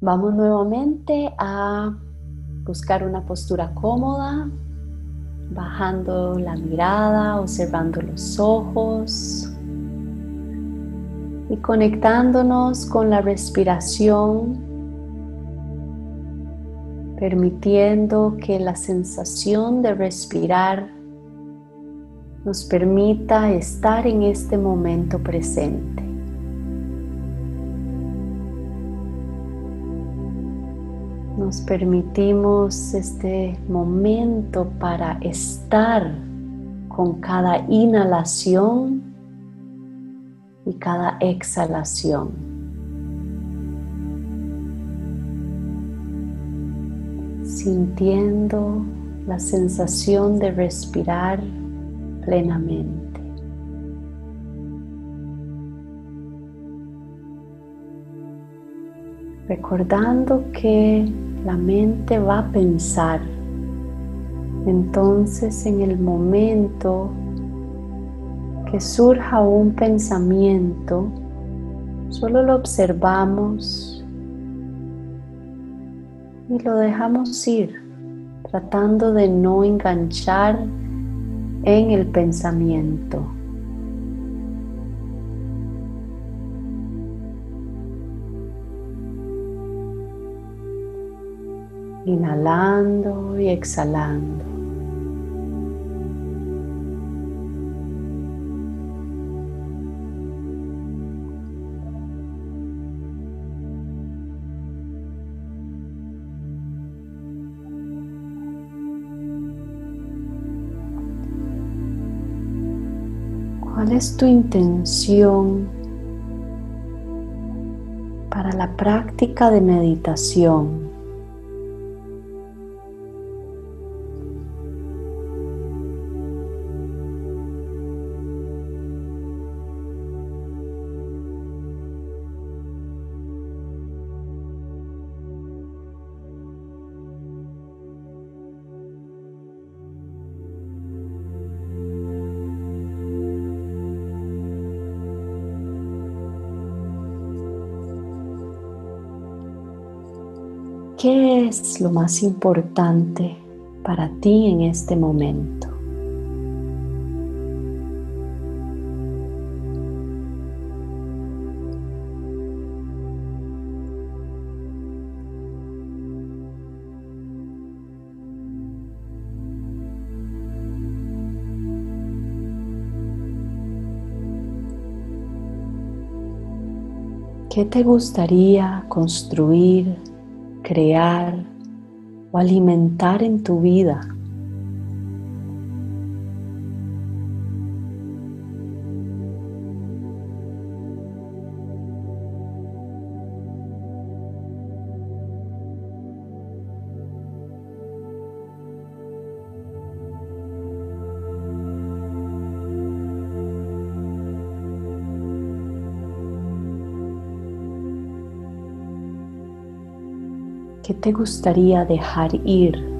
Vamos nuevamente a buscar una postura cómoda, bajando la mirada, observando los ojos y conectándonos con la respiración, permitiendo que la sensación de respirar nos permita estar en este momento presente. Nos permitimos este momento para estar con cada inhalación y cada exhalación. Sintiendo la sensación de respirar plenamente. Recordando que la mente va a pensar, entonces en el momento que surja un pensamiento, solo lo observamos y lo dejamos ir, tratando de no enganchar en el pensamiento. Inhalando y exhalando. ¿Cuál es tu intención para la práctica de meditación? ¿Qué es lo más importante para ti en este momento? ¿Qué te gustaría construir crear o alimentar en tu vida. ¿Qué te gustaría dejar ir?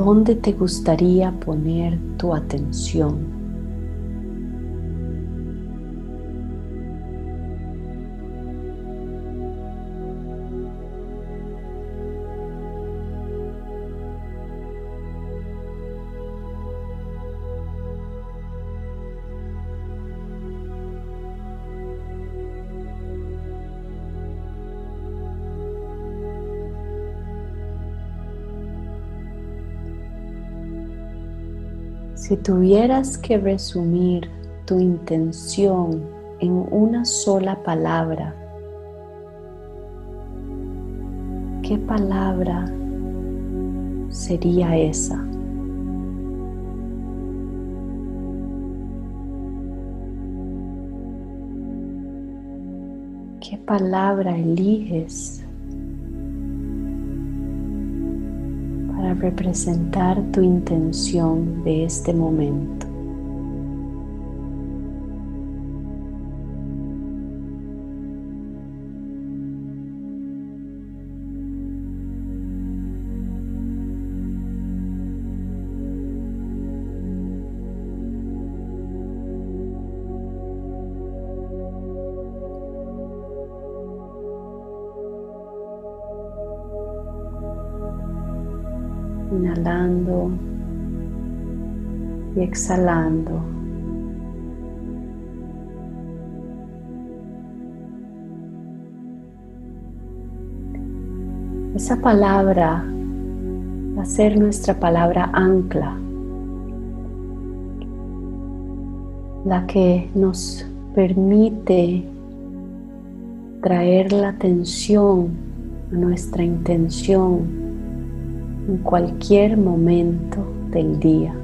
Dónde te gustaría poner tu atención? Si tuvieras que resumir tu intención en una sola palabra, ¿qué palabra sería esa? ¿Qué palabra eliges representar tu intención de este momento? Inhalando y exhalando. Esa palabra va a ser nuestra palabra ancla, la que nos permite traer la atención a nuestra intención en cualquier momento del día.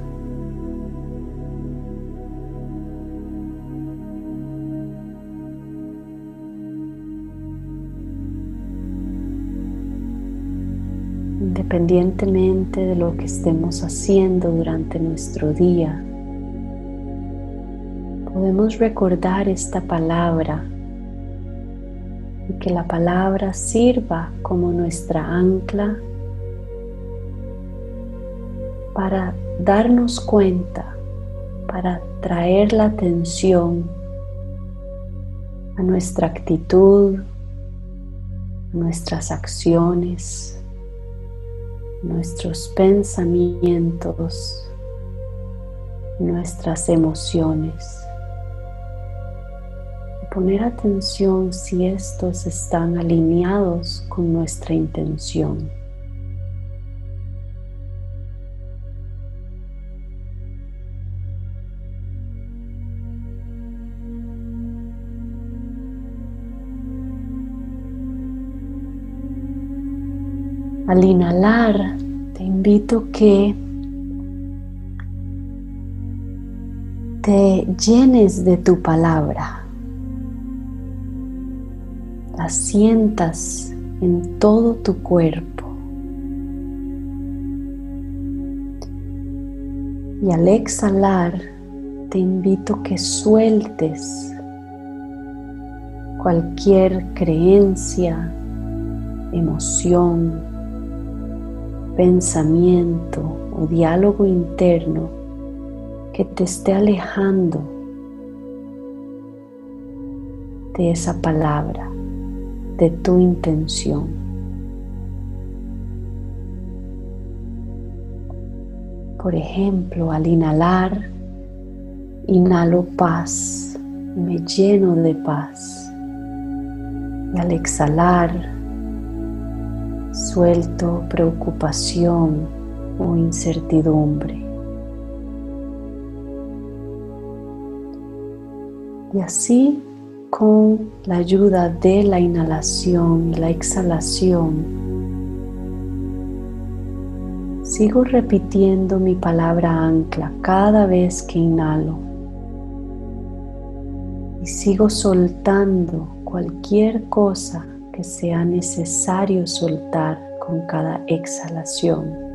Independientemente de lo que estemos haciendo durante nuestro día, podemos recordar esta palabra y que la palabra sirva como nuestra ancla para darnos cuenta, para traer la atención a nuestra actitud, a nuestras acciones, nuestros pensamientos, nuestras emociones. poner atención si estos están alineados con nuestra intención. Al inhalar, te invito que te llenes de tu palabra, la sientas en todo tu cuerpo. Y al exhalar, te invito que sueltes cualquier creencia, emoción, pensamiento o diálogo interno que te esté alejando de esa palabra, de tu intención. Por ejemplo, al inhalar, inhalo paz, me lleno de paz. Y al exhalar, suelto preocupación o incertidumbre. Y así con la ayuda de la inhalación y la exhalación, sigo repitiendo mi palabra ancla cada vez que inhalo y sigo soltando cualquier cosa que sea necesario soltar con cada exhalación.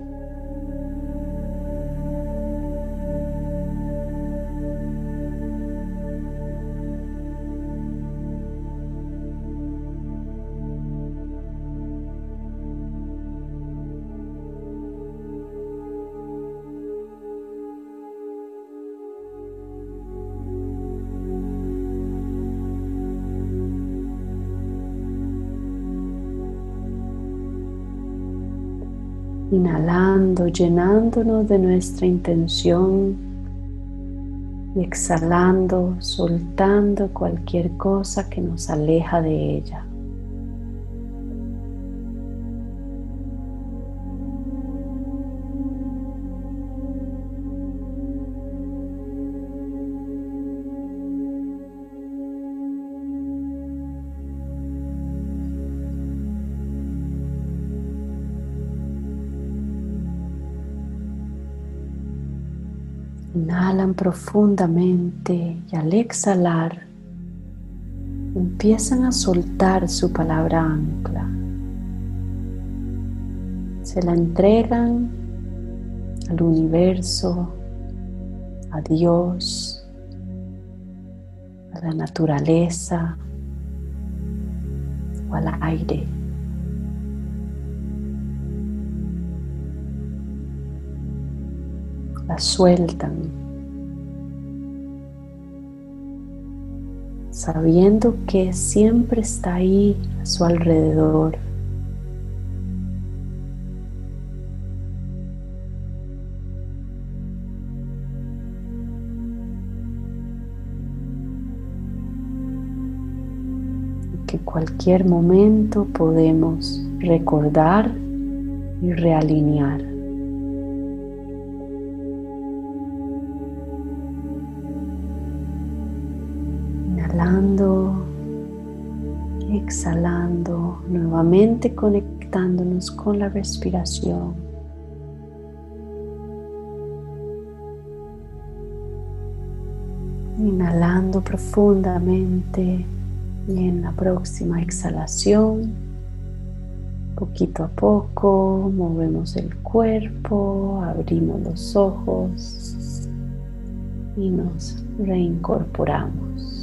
Inhalando, llenándonos de nuestra intención y exhalando, soltando cualquier cosa que nos aleja de ella. Inhalan profundamente y al exhalar empiezan a soltar su palabra ancla. Se la entregan al universo, a Dios, a la naturaleza o al aire. La sueltan sabiendo que siempre está ahí a su alrededor. que cualquier momento podemos recordar y realinear. Exhalando, nuevamente conectándonos con la respiración. Inhalando profundamente y en la próxima exhalación, poquito a poco, movemos el cuerpo, abrimos los ojos y nos reincorporamos.